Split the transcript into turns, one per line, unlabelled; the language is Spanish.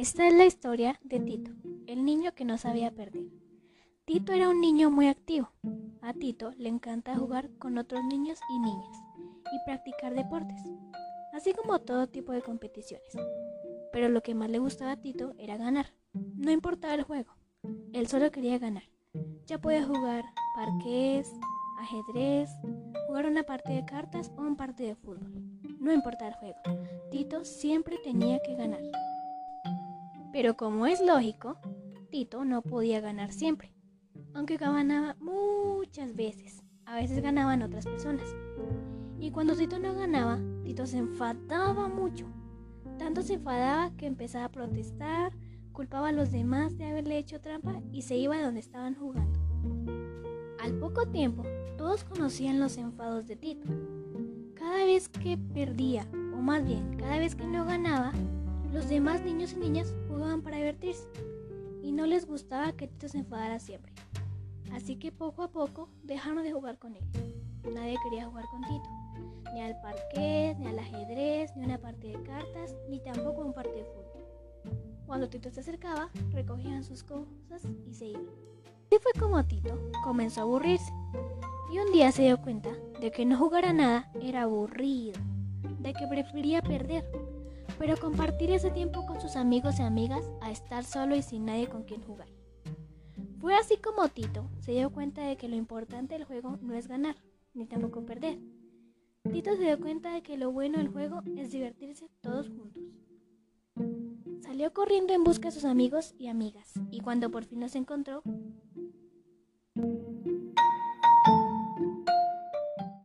Esta es la historia de Tito, el niño que no sabía perder. Tito era un niño muy activo. A Tito le encanta jugar con otros niños y niñas y practicar deportes, así como todo tipo de competiciones. Pero lo que más le gustaba a Tito era ganar. No importaba el juego, él solo quería ganar. Ya podía jugar parqués, ajedrez, jugar una parte de cartas o un partido de fútbol. No importaba el juego, Tito siempre tenía que ganar. Pero como es lógico, Tito no podía ganar siempre, aunque ganaba muchas veces. A veces ganaban otras personas. Y cuando Tito no ganaba, Tito se enfadaba mucho. Tanto se enfadaba que empezaba a protestar, culpaba a los demás de haberle hecho trampa y se iba a donde estaban jugando. Al poco tiempo, todos conocían los enfados de Tito. Cada vez que perdía, o más bien cada vez que no ganaba, los demás niños y niñas jugaban para divertirse y no les gustaba que Tito se enfadara siempre. Así que poco a poco dejaron de jugar con él. Nadie quería jugar con Tito, ni al parqués, ni al ajedrez, ni una parte de cartas, ni tampoco un partido de fútbol. Cuando Tito se acercaba, recogían sus cosas y se iban. Así fue como Tito comenzó a aburrirse y un día se dio cuenta de que no jugar a nada era aburrido, de que prefería perder pero compartir ese tiempo con sus amigos y amigas a estar solo y sin nadie con quien jugar. Fue así como Tito se dio cuenta de que lo importante del juego no es ganar, ni tampoco perder. Tito se dio cuenta de que lo bueno del juego es divertirse todos juntos. Salió corriendo en busca de sus amigos y amigas, y cuando por fin los encontró,